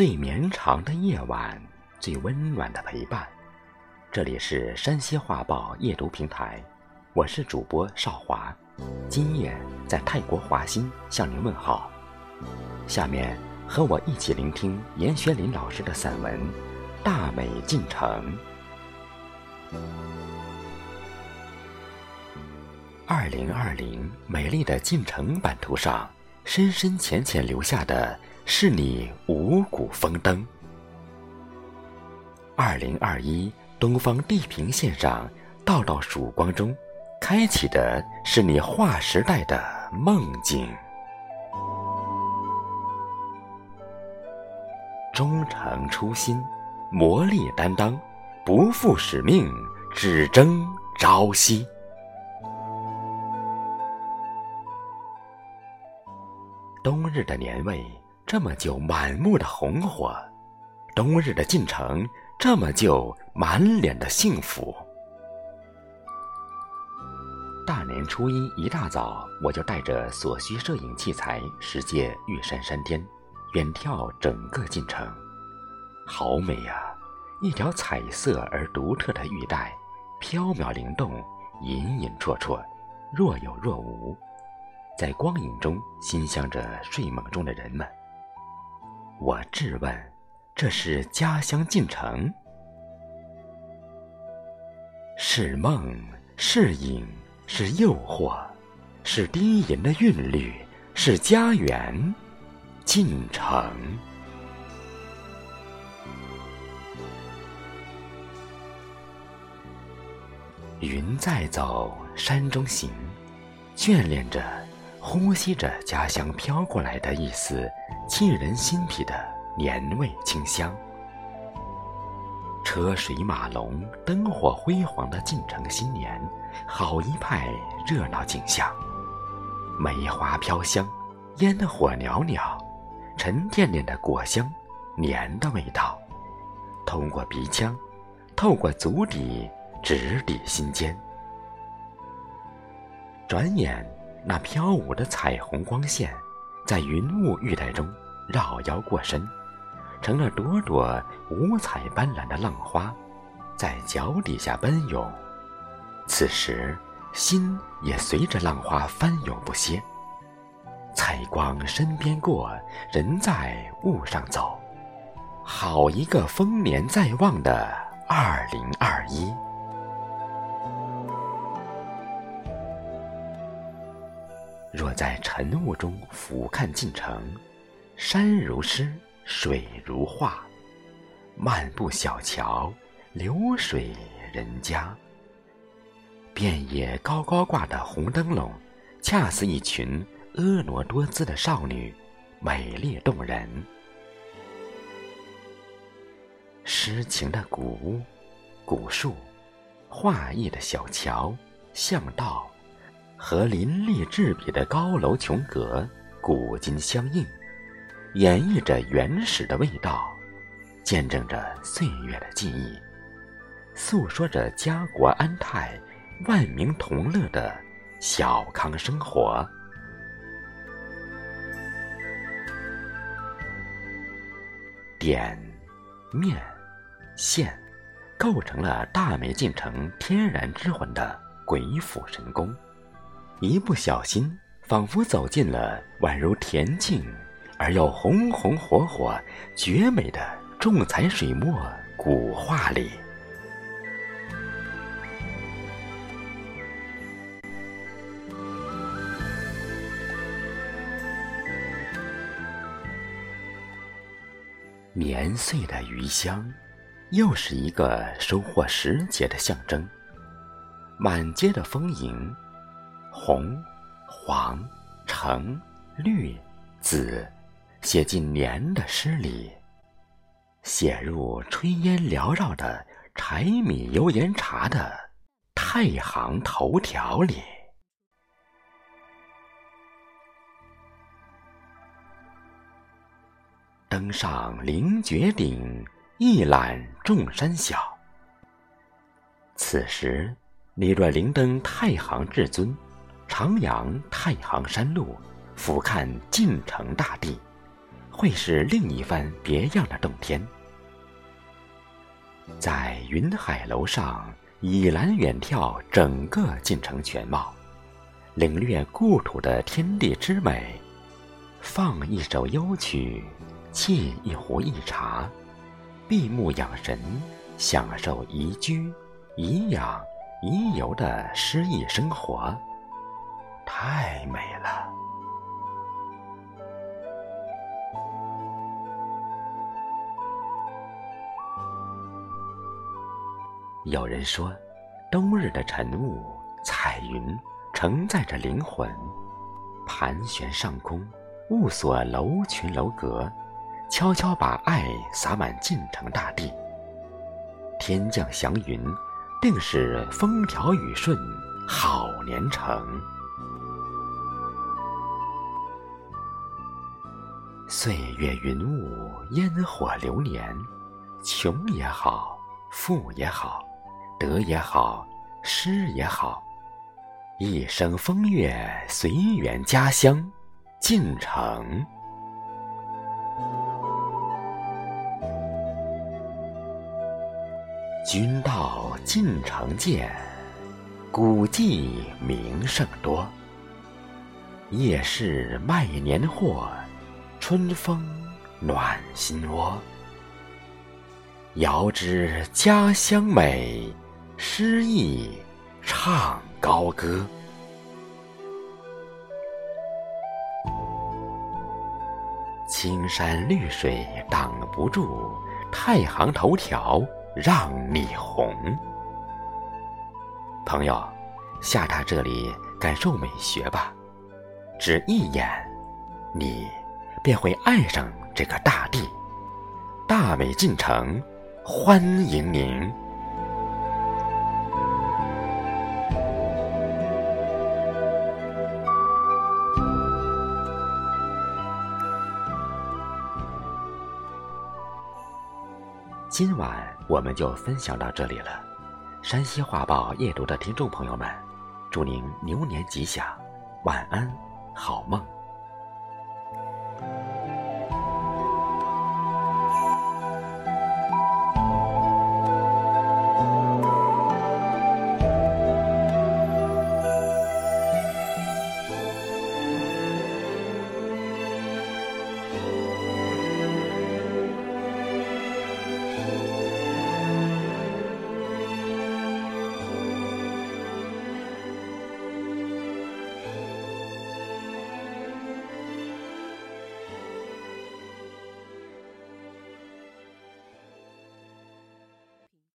最绵长的夜晚，最温暖的陪伴。这里是山西画报夜读平台，我是主播少华，今夜在泰国华欣向您问好。下面和我一起聆听严学林老师的散文《大美进城》。二零二零美丽的进城版图上，深深浅浅留下的。是你五谷丰登。二零二一东方地平线上，道道曙光中，开启的是你划时代的梦境。忠诚初心，磨砺担当，不负使命，只争朝夕。冬日的年味。这么就满目的红火，冬日的进城这么就满脸的幸福。大年初一一大早，我就带着所需摄影器材，直接玉山山巅，远眺整个进城。好美呀！一条彩色而独特的玉带，飘渺灵动，隐隐绰绰，若有若无，在光影中馨香着睡梦中的人们。我质问：“这是家乡进城？是梦，是影，是诱惑，是低吟的韵律，是家园进城。”云在走，山中行，眷恋着。呼吸着家乡飘过来的一丝沁人心脾的年味清香，车水马龙、灯火辉煌的进城新年，好一派热闹景象。梅花飘香，烟火袅袅，沉甸甸的果香，年的味道，通过鼻腔，透过足底，直抵心间。转眼。那飘舞的彩虹光线，在云雾玉带中绕腰过身，成了朵朵五彩斑斓的浪花，在脚底下奔涌。此时，心也随着浪花翻涌不歇。彩光身边过，人在雾上走，好一个丰年在望的二零二一。若在晨雾中俯瞰进城，山如诗，水如画，漫步小桥，流水人家。遍野高高挂的红灯笼，恰似一群婀娜多姿的少女，美丽动人。诗情的古屋、古树，画意的小桥、巷道。和林立栉比的高楼琼阁，古今相映，演绎着原始的味道，见证着岁月的记忆，诉说着家国安泰、万民同乐的小康生活。点、面、线，构成了大美进城天然之魂的鬼斧神工。一不小心，仿佛走进了宛如恬静而又红红火火、绝美的重彩水墨古画里。年岁的余香，又是一个收获时节的象征。满街的丰盈。红、黄、橙、绿、紫，写进年的诗里，写入炊烟缭绕的柴米油盐茶的太行头条里。登上凌绝顶，一览众山小。此时，你若灵登太行至尊。徜徉太行山路，俯瞰晋城大地，会是另一番别样的洞天。在云海楼上，倚栏远眺整个晋城全貌，领略故土的天地之美，放一首幽曲，沏一壶一茶，闭目养神，享受宜居、宜养、宜游的诗意生活，太美了。有人说，冬日的晨雾、彩云承载着灵魂，盘旋上空，雾锁楼群楼阁，悄悄把爱洒满晋城大地。天降祥云，定是风调雨顺，好年成。岁月云雾，烟火流年，穷也好，富也好。得也好，失也好，一生风月随缘，家乡进城。君到晋城见，古迹名胜多。夜市卖年货，春风暖心窝。遥知家乡美。诗意唱高歌，青山绿水挡不住，太行头条让你红。朋友，下榻这里感受美学吧，只一眼，你便会爱上这个大地。大美进城，欢迎您。今晚我们就分享到这里了。山西画报夜读的听众朋友们，祝您牛年吉祥，晚安，好梦。